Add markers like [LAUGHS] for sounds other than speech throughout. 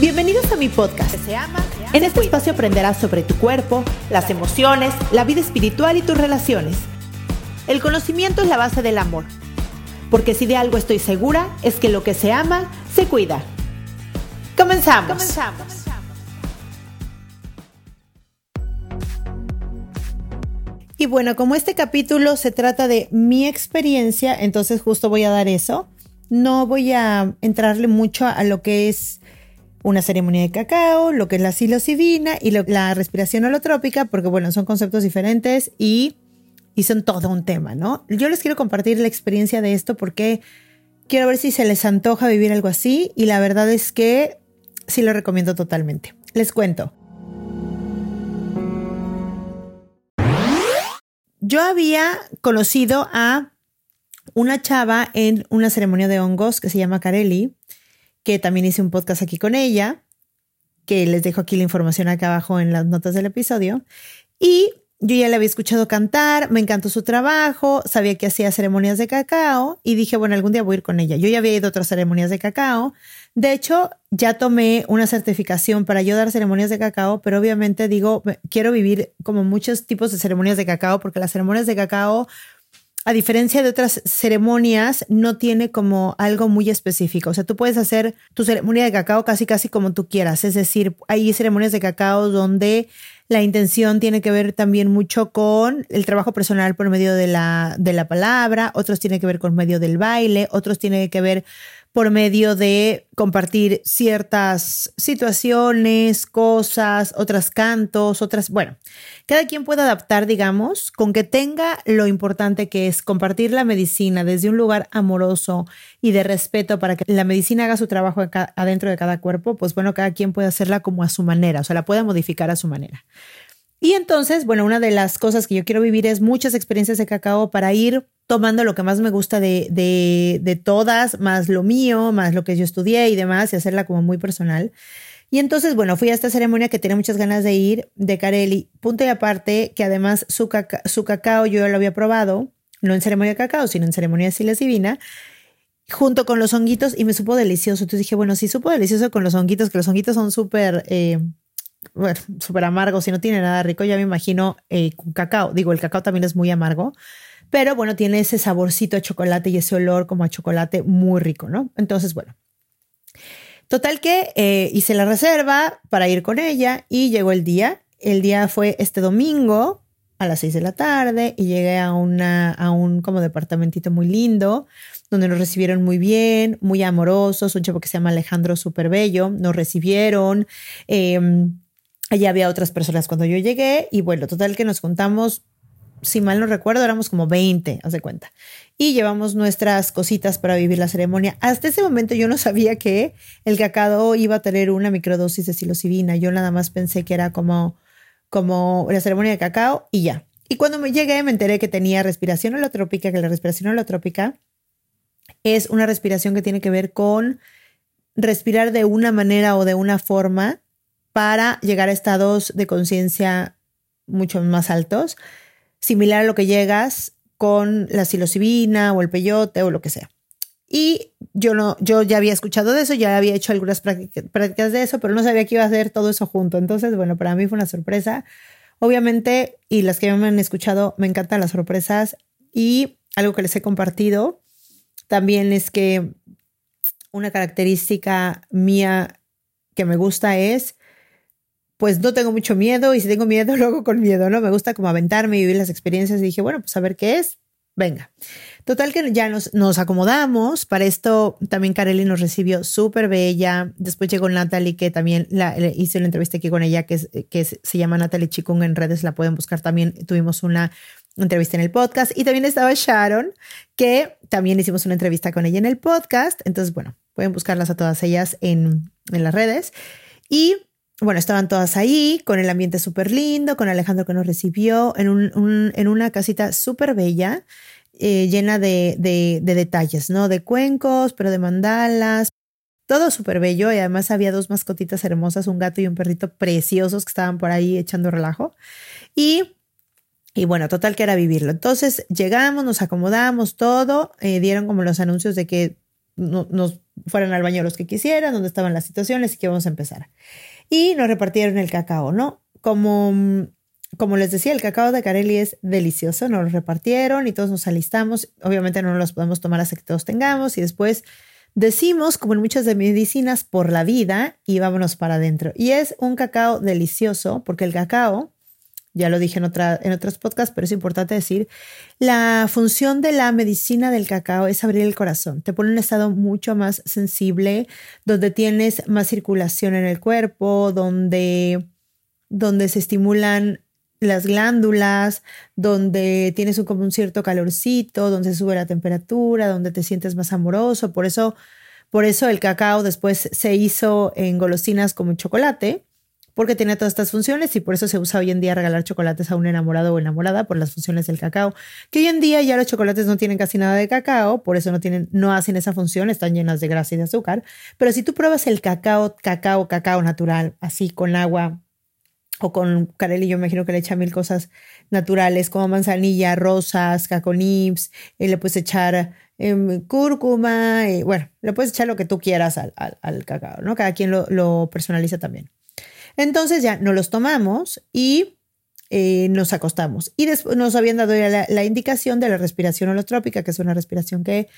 Bienvenidos a mi podcast. Se ama, en este espacio aprenderás sobre tu cuerpo, las emociones, la vida espiritual y tus relaciones. El conocimiento es la base del amor. Porque si de algo estoy segura es que lo que se ama, se cuida. Comenzamos. Comenzamos. Y bueno, como este capítulo se trata de mi experiencia, entonces justo voy a dar eso. No voy a entrarle mucho a lo que es una ceremonia de cacao, lo que es la psilocibina y la respiración holotrópica, porque bueno, son conceptos diferentes y, y son todo un tema, ¿no? Yo les quiero compartir la experiencia de esto porque quiero ver si se les antoja vivir algo así y la verdad es que sí lo recomiendo totalmente. Les cuento. Yo había conocido a una chava en una ceremonia de hongos que se llama Carelli que también hice un podcast aquí con ella, que les dejo aquí la información acá abajo en las notas del episodio. Y yo ya le había escuchado cantar, me encantó su trabajo, sabía que hacía ceremonias de cacao y dije, bueno, algún día voy a ir con ella. Yo ya había ido a otras ceremonias de cacao. De hecho, ya tomé una certificación para yo dar ceremonias de cacao, pero obviamente digo, quiero vivir como muchos tipos de ceremonias de cacao porque las ceremonias de cacao a diferencia de otras ceremonias, no tiene como algo muy específico. O sea, tú puedes hacer tu ceremonia de cacao casi, casi como tú quieras. Es decir, hay ceremonias de cacao donde la intención tiene que ver también mucho con el trabajo personal por medio de la, de la palabra, otros tiene que ver con medio del baile, otros tiene que ver por medio de compartir ciertas situaciones, cosas, otras cantos, otras, bueno, cada quien puede adaptar, digamos, con que tenga lo importante que es compartir la medicina desde un lugar amoroso y de respeto para que la medicina haga su trabajo adentro de cada cuerpo, pues bueno, cada quien puede hacerla como a su manera, o sea, la puede modificar a su manera. Y entonces, bueno, una de las cosas que yo quiero vivir es muchas experiencias de cacao para ir tomando lo que más me gusta de, de, de, todas, más lo mío, más lo que yo estudié y demás, y hacerla como muy personal. Y entonces, bueno, fui a esta ceremonia que tenía muchas ganas de ir, de Carelli, punto y aparte, que además su, cacao yo ya lo había probado, no en ceremonia de cacao, sino en ceremonia de Siles Divina, junto con los honguitos, y me supo delicioso. Entonces dije, bueno, sí supo delicioso con los honguitos, que los honguitos son súper... Eh, bueno, súper amargos y no tiene nada rico, ya me imagino eh, cacao. Digo, el cacao también es muy amargo, pero bueno, tiene ese saborcito a chocolate y ese olor como a chocolate muy rico, ¿no? Entonces, bueno. Total que eh, hice la reserva para ir con ella y llegó el día. El día fue este domingo a las seis de la tarde y llegué a, una, a un como departamentito muy lindo donde nos recibieron muy bien, muy amorosos, un chavo que se llama Alejandro súper bello, nos recibieron. Em, allí había otras personas cuando yo llegué y bueno, total que nos juntamos si mal no recuerdo, éramos como 20, haz de cuenta. Y llevamos nuestras cositas para vivir la ceremonia. Hasta ese momento yo no sabía que el cacao iba a tener una microdosis de psilocibina. Yo nada más pensé que era como, como la ceremonia de cacao y ya. Y cuando me llegué me enteré que tenía respiración holotrópica, que la respiración holotrópica es una respiración que tiene que ver con respirar de una manera o de una forma para llegar a estados de conciencia mucho más altos similar a lo que llegas con la psilocibina o el peyote o lo que sea. Y yo no, yo ya había escuchado de eso, ya había hecho algunas prácticas de eso, pero no sabía que iba a hacer todo eso junto. Entonces, bueno, para mí fue una sorpresa. Obviamente, y las que me han escuchado, me encantan las sorpresas. Y algo que les he compartido también es que una característica mía que me gusta es, pues no tengo mucho miedo y si tengo miedo, [LAUGHS] lo hago con miedo, ¿no? Me gusta como aventarme y vivir las experiencias y dije, bueno, pues a ver qué es, venga. Total que ya nos, nos acomodamos. Para esto también Kareli nos recibió súper bella. Después llegó Natalie, que también la, hice una entrevista aquí con ella, que, que se llama Natalie Chikung en redes, la pueden buscar también. Tuvimos una entrevista en el podcast. Y también estaba Sharon, que también hicimos una entrevista con ella en el podcast. Entonces, bueno, pueden buscarlas a todas ellas en, en las redes. Y bueno, estaban todas ahí, con el ambiente súper lindo, con Alejandro que nos recibió en, un, en una casita súper bella. Eh, llena de, de, detalles, ¿no? De cuencos, pero de mandalas. Todo súper bello y además había dos mascotitas hermosas, un gato y un perrito preciosos que estaban por ahí echando relajo. Y, y bueno, total que era vivirlo. Entonces llegamos, nos acomodamos, todo, eh, dieron como los anuncios de que nos fueran al baño los que quisieran, dónde estaban las situaciones y que vamos a empezar. Y nos repartieron el cacao, ¿no? Como como les decía, el cacao de Carelli es delicioso, nos lo repartieron y todos nos alistamos. Obviamente no los podemos tomar hasta que todos tengamos y después decimos, como en muchas de medicinas, por la vida y vámonos para adentro. Y es un cacao delicioso porque el cacao, ya lo dije en, otra, en otros podcasts, pero es importante decir, la función de la medicina del cacao es abrir el corazón. Te pone en un estado mucho más sensible, donde tienes más circulación en el cuerpo, donde, donde se estimulan las glándulas, donde tienes un, como un cierto calorcito, donde se sube la temperatura, donde te sientes más amoroso. Por eso, por eso el cacao después se hizo en golosinas como chocolate, porque tiene todas estas funciones y por eso se usa hoy en día regalar chocolates a un enamorado o enamorada por las funciones del cacao. Que hoy en día ya los chocolates no tienen casi nada de cacao, por eso no tienen, no hacen esa función, están llenas de grasa y de azúcar. Pero si tú pruebas el cacao, cacao, cacao natural, así con agua o con Carelli yo imagino que le echa mil cosas naturales como manzanilla, rosas, caconips, eh, le puedes echar em, cúrcuma, y, bueno, le puedes echar lo que tú quieras al, cacao, ¿no? Cada quien lo, personaliza también. Entonces ya nos los tomamos y eh, nos acostamos. Y nos habían dado la, la indicación de la respiración holotrópica, que es una respiración que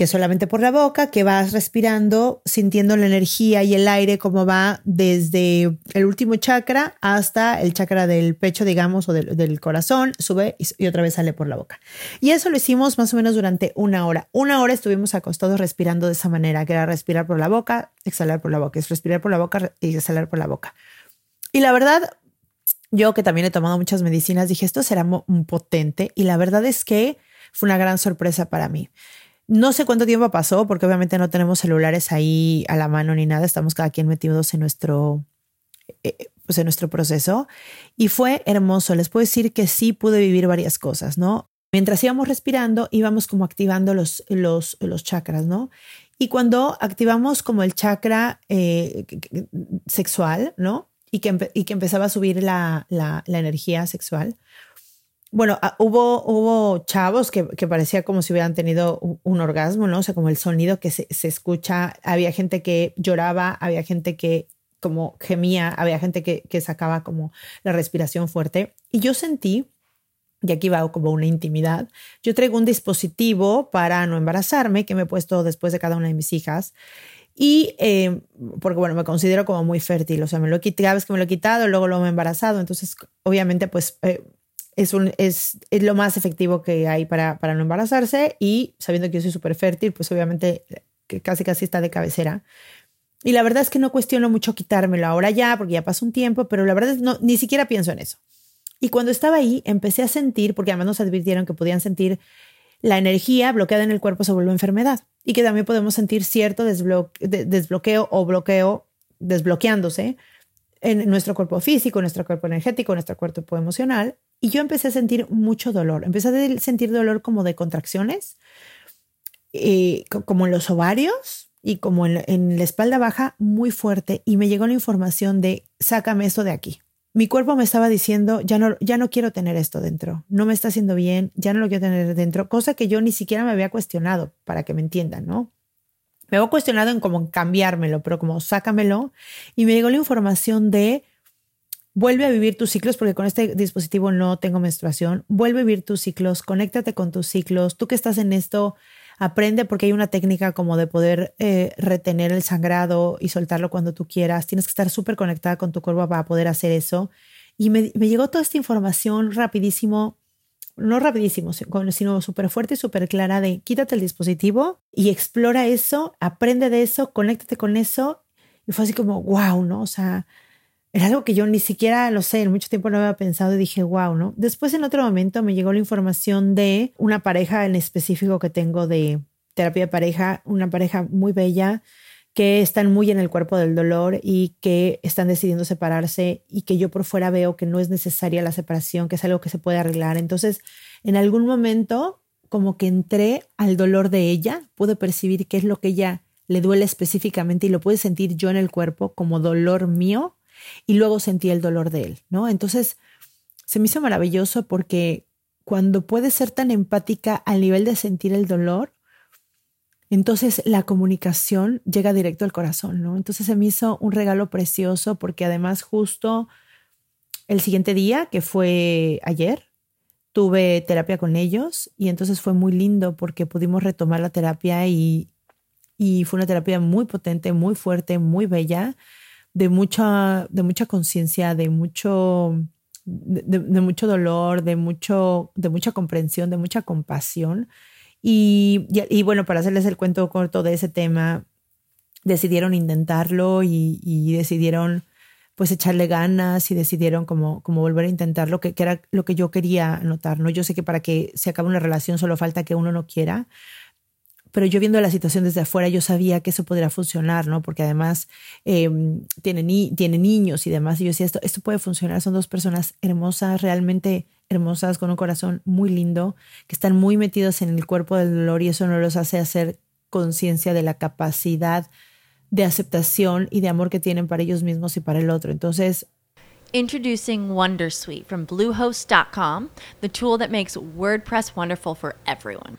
que solamente por la boca, que vas respirando, sintiendo la energía y el aire como va desde el último chakra hasta el chakra del pecho, digamos, o del, corazón, sube y, otra vez sale por la boca. Y eso lo hicimos más o menos durante una hora. Una hora estuvimos acostados respirando de esa manera, que era respirar por la boca, exhalar por la boca, es respirar por la boca y exhalar por la boca. Y la verdad, yo que también he tomado muchas medicinas, dije, esto será un potente y la verdad es que fue una gran sorpresa para mí. No sé cuánto tiempo pasó, porque obviamente no tenemos celulares ahí a la mano ni nada, estamos cada quien metidos en nuestro, eh, pues en nuestro proceso. Y fue hermoso, les puedo decir que sí pude vivir varias cosas, ¿no? Mientras íbamos respirando, íbamos como activando los, los, los chakras, ¿no? Y cuando activamos como el chakra eh, sexual, ¿no? Y que, y que empezaba a subir la, la, la energía sexual, bueno, ah, hubo, hubo chavos que, parecía como si hubieran tenido un, orgasmo, ¿no? O sea, como el sonido que se, se, escucha, había gente que lloraba, había gente que como gemía, había gente que, que sacaba como la respiración fuerte. Y yo sentí, y aquí va como una intimidad, yo traigo un dispositivo para no embarazarme que me he puesto después de cada una de mis hijas. Y eh, porque, bueno, me considero como muy fértil, o sea, me lo he quitado, cada vez que me lo he quitado, luego lo he embarazado, entonces, obviamente, pues eh, es, lo más efectivo que hay para, para no embarazarse y sabiendo que yo soy súper fértil, pues obviamente casi casi está de cabecera. Y la verdad es que no cuestiono mucho quitármelo ahora ya, porque ya pasó un tiempo, pero la verdad es no, ni siquiera pienso en eso. Y cuando estaba ahí, empecé a sentir, porque además nos advirtieron que podían sentir la energía bloqueada en el cuerpo se vuelve enfermedad y que también podemos sentir cierto desbloqueo o bloqueo desbloqueándose en nuestro cuerpo físico, nuestro cuerpo energético, nuestro cuerpo emocional. Y yo empecé a sentir mucho dolor. Empecé a sentir dolor como de contracciones, eh, como en los ovarios y como en, la espalda baja muy fuerte. Y me llegó la información de, sácame esto de aquí. Mi cuerpo me estaba diciendo, ya no, ya no quiero tener esto dentro, no me está haciendo bien, ya no lo quiero tener dentro, cosa que yo ni siquiera me había cuestionado, para que me entiendan, ¿no? Me había cuestionado en cómo cambiármelo, pero como sácamelo. Y me llegó la información de vuelve a vivir tus ciclos, porque con este dispositivo no tengo menstruación, vuelve a vivir tus ciclos, conéctate con tus ciclos, tú que estás en esto, aprende porque hay una técnica como de poder eh, retener el sangrado y soltarlo cuando tú quieras, tienes que estar súper conectada con tu cuerpo para poder hacer eso. Y me, llegó toda esta información rapidísimo, no rapidísimo, sino súper fuerte y súper clara de quítate el dispositivo y explora eso, aprende de eso, conéctate con eso. Y fue así como, wow, ¿no? O sea, era algo que yo ni siquiera lo sé, en mucho tiempo no había pensado y dije, wow, ¿no? Después en otro momento me llegó la información de una pareja en específico que tengo de terapia de pareja, una pareja muy bella que están muy en el cuerpo del dolor y que están decidiendo separarse y que yo por fuera veo que no es necesaria la separación, que es algo que se puede arreglar. Entonces, en algún momento, como que entré al dolor de ella, pude percibir qué es lo que ella le duele específicamente y lo pude sentir yo en el cuerpo como dolor mío y luego sentí el dolor de él, ¿no? Entonces, se me hizo maravilloso porque cuando puedes ser tan empática al nivel de sentir el dolor, entonces la comunicación llega directo al corazón, ¿no? Entonces se me hizo un regalo precioso porque además justo el siguiente día, que fue ayer, tuve terapia con ellos y entonces fue muy lindo porque pudimos retomar la terapia y, y fue una terapia muy potente, muy fuerte, muy bella de mucha, de mucha conciencia, de mucho, de, mucho dolor, de, mucho, de mucha comprensión, de mucha compasión. Y, bueno, para hacerles el cuento corto de ese tema, decidieron intentarlo y, decidieron pues echarle ganas y decidieron como, como volver a intentar lo que, era lo que yo quería notar, ¿no? Yo sé que para que se acabe una relación solo falta que uno no quiera, pero yo viendo la situación desde afuera, yo sabía que eso podría funcionar, ¿no? Porque además eh, tiene, ni, tiene niños y demás. Y yo decía, esto, esto puede funcionar. Son dos personas hermosas, realmente hermosas, con un corazón muy lindo, que están muy metidos en el cuerpo del dolor y eso no los hace hacer conciencia de la capacidad de aceptación y de amor que tienen para ellos mismos y para el otro. Entonces, Introducing Wondersuite from Bluehost.com, the tool that makes WordPress wonderful for everyone.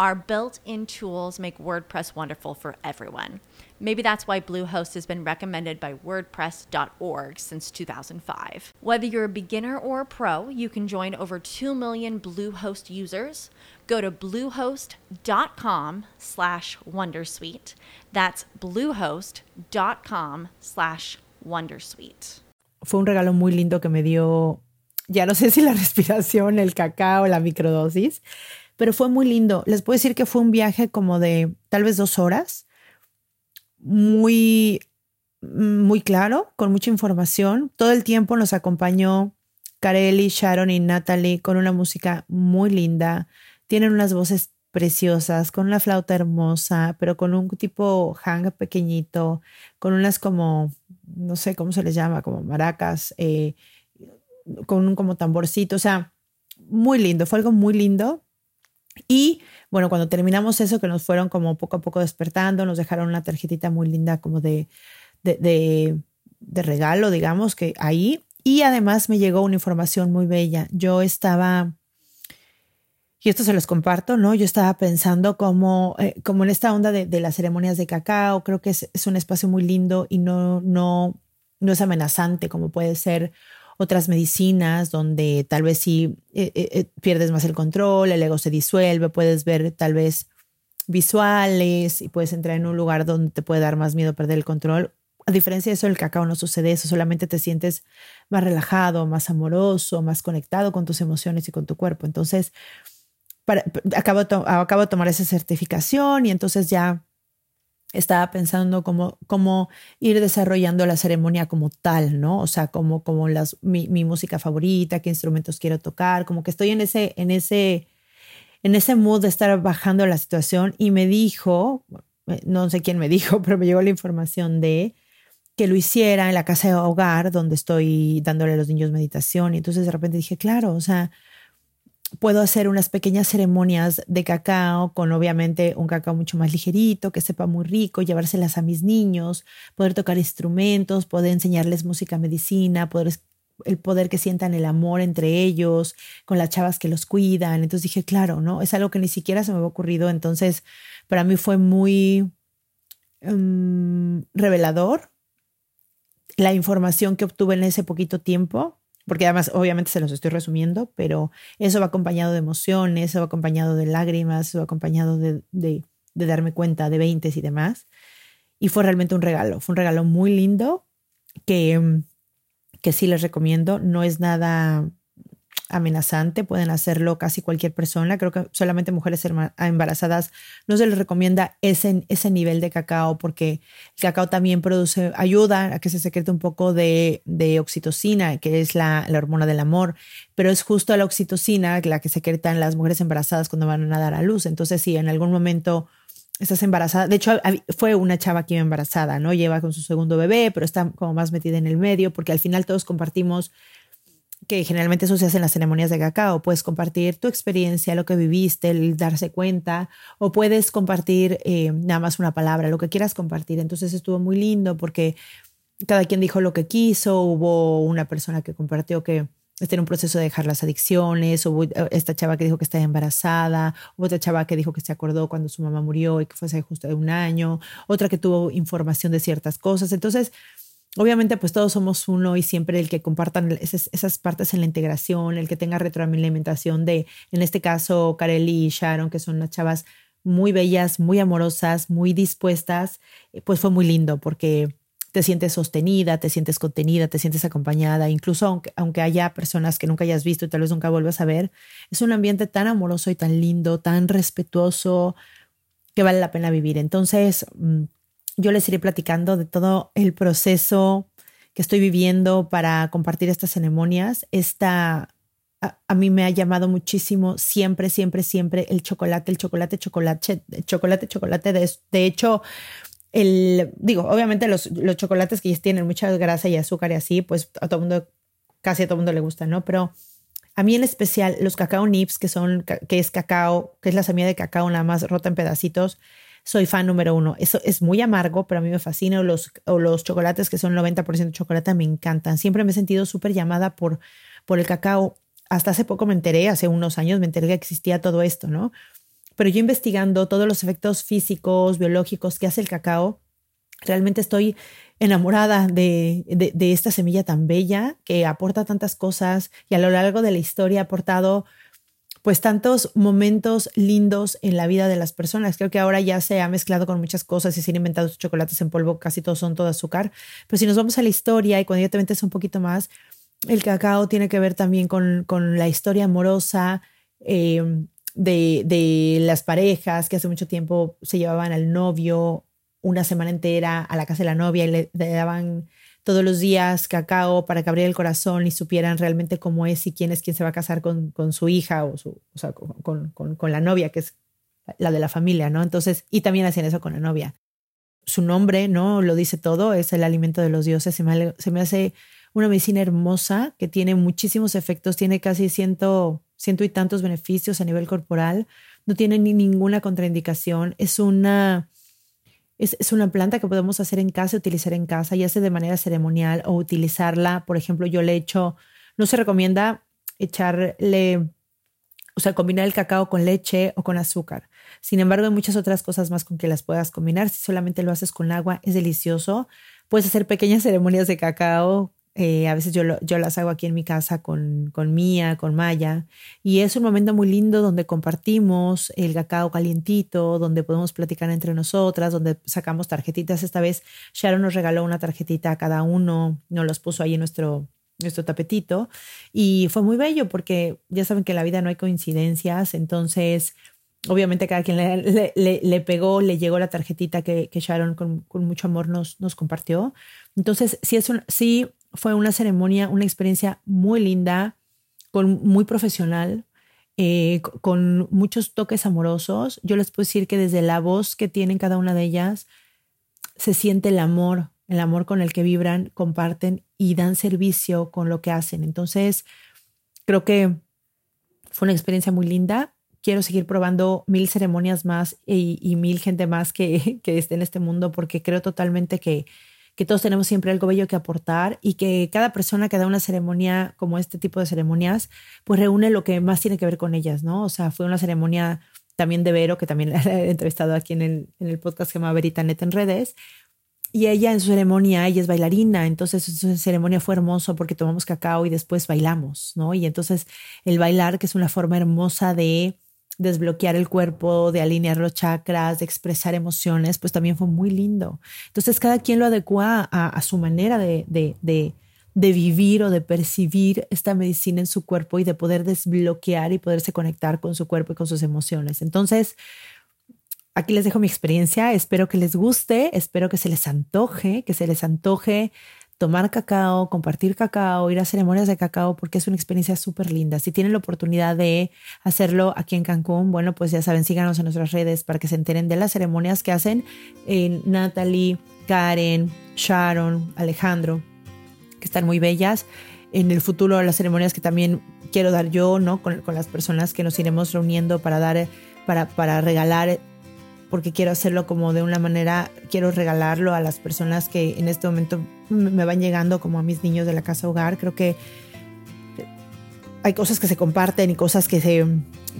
our built in tools make WordPress wonderful for everyone. Maybe that's why Bluehost has been recommended by WordPress.org since 2005. Whether you're a beginner or a pro, you can join over 2 million Bluehost users. Go to bluehost.com slash wondersuite. That's bluehost.com slash wondersuite. Fue un regalo muy lindo que me dio, ya no sé si la [LAUGHS] respiración, el cacao, la microdosis, pero fue muy lindo. Les puedo decir que fue un viaje como de tal vez dos horas, muy, muy claro, con mucha información. Todo el tiempo nos acompañó Carelli, Sharon y Natalie con una música muy linda. Tienen unas voces preciosas, con una flauta hermosa, pero con un tipo hang pequeñito, con unas como, no sé cómo se les llama, como maracas, eh, con un como tamborcito, o sea, muy lindo, fue algo muy lindo. Y bueno, cuando terminamos eso, que nos fueron como poco a poco despertando, nos dejaron una tarjetita muy linda como de, de, de, regalo, digamos, que ahí. Y además me llegó una información muy bella. Yo estaba, y esto se los comparto, ¿no? Yo estaba pensando como, eh, como en esta onda de, de, las ceremonias de cacao, creo que es, es, un espacio muy lindo y no, no, no es amenazante como puede ser otras medicinas donde tal vez si eh, eh, eh, pierdes más el control, el ego se disuelve, puedes ver tal vez visuales y puedes entrar en un lugar donde te puede dar más miedo perder el control. A diferencia de eso, el cacao no sucede eso, solamente te sientes más relajado, más amoroso, más conectado con tus emociones y con tu cuerpo. Entonces, para, acabo, acabo de tomar esa certificación y entonces ya estaba pensando cómo, cómo ir desarrollando la ceremonia como tal, ¿no? O sea, como, como las, mi, mi, música favorita, qué instrumentos quiero tocar, como que estoy en ese, en ese, en ese mood de estar bajando la situación y me dijo, no sé quién me [LAUGHS] dijo, pero me llegó la información de que lo hiciera en la casa de hogar donde estoy dándole a los niños meditación. Y entonces de repente dije, claro, o sea, puedo hacer unas pequeñas ceremonias de cacao con obviamente un cacao mucho más ligerito, que sepa muy rico, llevárselas a mis niños, poder tocar instrumentos, poder enseñarles música medicina, poder el poder que sientan el amor entre ellos, con las chavas que los cuidan. Entonces dije, claro, ¿no? Es algo que ni siquiera se me había ocurrido. Entonces, para mí fue muy mm, revelador la información que obtuve en ese poquito tiempo porque además obviamente se los estoy resumiendo, pero eso va acompañado de emociones, eso va acompañado de lágrimas, eso va acompañado de, de, darme cuenta de veintes y demás. Y fue realmente un regalo, fue un regalo muy lindo que, que sí les recomiendo. No es nada amenazante, pueden hacerlo casi cualquier persona. Creo que solamente mujeres embarazadas no se les recomienda ese, ese nivel de cacao porque el cacao también produce, ayuda a que se secrete un poco de, de oxitocina, que es la, la, hormona del amor, pero es justo la oxitocina la que secretan las mujeres embarazadas cuando van a dar a luz. Entonces, si en algún momento estás embarazada, de hecho fue una chava que iba embarazada, ¿no? Lleva con su segundo bebé, pero está como más metida en el medio porque al final todos compartimos que generalmente eso se hace en las ceremonias de cacao. Puedes compartir tu experiencia, lo que viviste, el darse cuenta, o puedes compartir eh, nada más una palabra, lo que quieras compartir. Entonces estuvo muy lindo porque cada quien dijo lo que quiso. Hubo una persona que compartió que está en un proceso de dejar las adicciones, hubo esta chava que dijo que está embarazada, hubo otra chava que dijo que se acordó cuando su mamá murió y que fue hace justo de un año, otra que tuvo información de ciertas cosas. Entonces, Obviamente, pues todos somos uno y siempre el que compartan esas, partes en la integración, el que tenga retroalimentación de, en este caso, Kareli y Sharon, que son unas chavas muy bellas, muy amorosas, muy dispuestas, eh, pues fue muy lindo porque te sientes sostenida, te sientes contenida, te sientes acompañada, incluso aunque, aunque haya personas que nunca hayas visto y tal vez nunca vuelvas a ver, es un ambiente tan amoroso y tan lindo, tan respetuoso, que vale la pena vivir. Entonces, mm, yo les iré platicando de todo el proceso que estoy viviendo para compartir estas ceremonias. Esta a, mí me ha llamado muchísimo siempre, siempre, siempre el chocolate, el chocolate, chocolate, chocolate, chocolate. De, de hecho, el, digo, obviamente los, los chocolates que tienen mucha grasa y azúcar y así, pues a todo mundo, casi a todo mundo le gusta, ¿no? Pero a mí en especial los cacao nips, que son, que es cacao, que es la semilla de cacao nada más rota en pedacitos, soy fan número uno. Eso es muy amargo, pero a mí me fascina. O los, o los chocolates que son 90% chocolate me encantan. Siempre me he sentido súper llamada por, por el cacao. Hasta hace poco me enteré, hace unos años me enteré que existía todo esto, ¿no? Pero yo investigando todos los efectos físicos, biológicos que hace el cacao, realmente estoy enamorada de, de, de, esta semilla tan bella que aporta tantas cosas y a lo largo de la historia ha aportado pues tantos momentos lindos en la vida de las personas. Creo que ahora ya se ha mezclado con muchas cosas y se han inventado chocolates en polvo, casi todos son todo azúcar. Pero si nos vamos a la historia y cuando ya te metes un poquito más, el cacao tiene que ver también con, con la historia amorosa eh, de, de las parejas que hace mucho tiempo se llevaban al novio una semana entera a la casa de la novia y le, le daban todos los días cacao para que abriera el corazón y supieran realmente cómo es y quién es quien se va a casar con, con su hija o, su, o sea, con, con, con, la novia, que es la de la familia, ¿no? Entonces, y también hacían eso con la novia. Su nombre, ¿no? Lo dice todo, es el alimento de los dioses. Se me, se me hace una medicina hermosa que tiene muchísimos efectos, tiene casi ciento, ciento y tantos beneficios a nivel corporal, no tiene ni ninguna contraindicación, es una es, una planta que podemos hacer en casa, utilizar en casa, ya sea de manera ceremonial o utilizarla. Por ejemplo, yo le echo, no se recomienda echarle, o sea, combinar el cacao con leche o con azúcar. Sin embargo, hay muchas otras cosas más con que las puedas combinar. Si solamente lo haces con agua, es delicioso. Puedes hacer pequeñas ceremonias de cacao eh, a veces yo, yo las hago aquí en mi casa con, con Mía, con Maya, y es un momento muy lindo donde compartimos el cacao calientito, donde podemos platicar entre nosotras, donde sacamos tarjetitas. Esta vez Sharon nos regaló una tarjetita a cada uno, nos los puso ahí en nuestro, nuestro tapetito, y fue muy bello porque ya saben que en la vida no hay coincidencias, entonces obviamente cada quien le, le, le, pegó, le llegó la tarjetita que, que Sharon con, con, mucho amor nos, nos compartió. Entonces, sí, es un, sí fue una ceremonia, una experiencia muy linda, con, muy profesional. eh, con muchos toques amorosos. Yo les puedo decir que desde la voz que tienen cada una de ellas se siente el amor, el amor con el que vibran, comparten y dan servicio con lo que hacen. Entonces, creo que fue una experiencia muy linda. Quiero seguir probando mil ceremonias más y, mil gente más que, que esté en este mundo porque creo totalmente que, que todos tenemos siempre algo bello que aportar y que cada persona que da una ceremonia como este tipo de ceremonias, pues reúne lo que más tiene que ver con ellas, ¿no? O sea, fue una ceremonia también de Vero, que también la [LAUGHS] he entrevistado aquí en el, en el podcast que se llama Verita Net en redes. Y ella en su ceremonia, ella es bailarina, entonces su ceremonia fue hermoso porque tomamos cacao y después bailamos, ¿no? Y entonces el bailar, que es una forma hermosa de desbloquear el cuerpo, de alinear los chakras, de expresar emociones, pues también fue muy lindo. Entonces cada quien lo adecua a, su manera de, de, de, de, vivir o de percibir esta medicina en su cuerpo y de poder desbloquear y poderse conectar con su cuerpo y con sus emociones. Entonces, aquí les dejo mi experiencia, espero que les guste, espero que se les antoje, que se les antoje tomar cacao, compartir cacao, ir a ceremonias de cacao, porque es una experiencia súper linda. Si tienen la oportunidad de hacerlo aquí en Cancún, bueno, pues ya saben, síganos en nuestras redes para que se enteren de las ceremonias que hacen en Natalie, Karen, Sharon, Alejandro, que están muy bellas. En el futuro, las ceremonias que también quiero dar yo, ¿no? Con, con las personas que nos iremos reuniendo para dar, para, para regalar porque quiero hacerlo como de una manera, quiero regalarlo a las personas que en este momento me van llegando como a mis niños de la casa hogar. Creo que hay cosas que se comparten y cosas que se,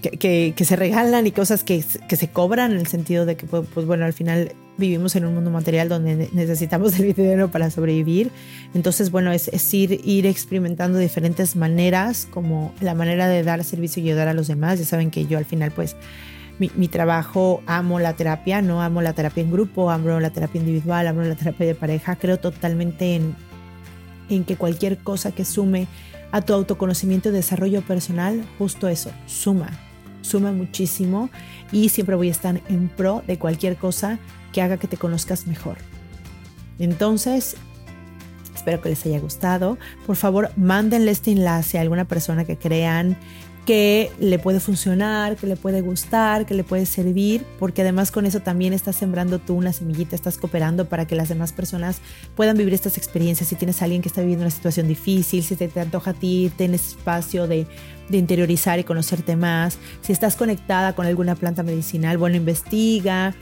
que, se regalan y cosas que, que, se cobran en el sentido de que, pues, pues, bueno, al final vivimos en un mundo material donde necesitamos [LAUGHS] el dinero para sobrevivir. Entonces, bueno, es, es, ir, ir experimentando diferentes maneras, como la manera de dar servicio y ayudar a los demás. Ya saben que yo al final, pues, mi, trabajo, amo la terapia, no amo la terapia en grupo, amo la terapia individual, amo la terapia de pareja. Creo totalmente en, en que cualquier cosa que sume a tu autoconocimiento y desarrollo personal, justo eso, suma, suma muchísimo y siempre voy a estar en pro de cualquier cosa que haga que te conozcas mejor. Entonces, espero que les haya gustado. Por favor, mándenle este enlace a alguna persona que crean que le puede funcionar, que le puede gustar, que le puede servir, porque además con eso también estás sembrando tú una semillita, estás cooperando para que las demás personas puedan vivir estas experiencias. Si tienes alguien que está viviendo una situación difícil, si te, te antoja a ti, tienes espacio de interiorizar y conocerte más, si estás conectada con alguna planta medicinal, bueno, investiga,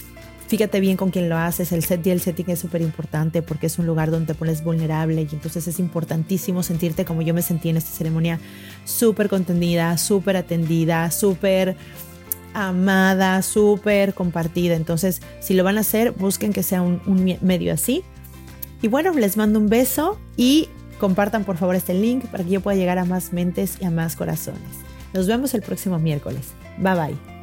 Fíjate bien con quién lo haces. El set y el setting es súper importante porque es un lugar donde te pones vulnerable y entonces es importantísimo sentirte como yo me sentí en esta ceremonia, súper contenida, súper atendida, súper amada, súper compartida. Entonces, si lo van a hacer, busquen que sea un medio así. Y bueno, les mando un beso y compartan por favor este link para que yo pueda llegar a más mentes y a más corazones. Nos vemos el próximo miércoles. Bye bye.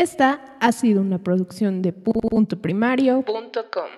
Esta ha sido una producción de puntoprimario.com.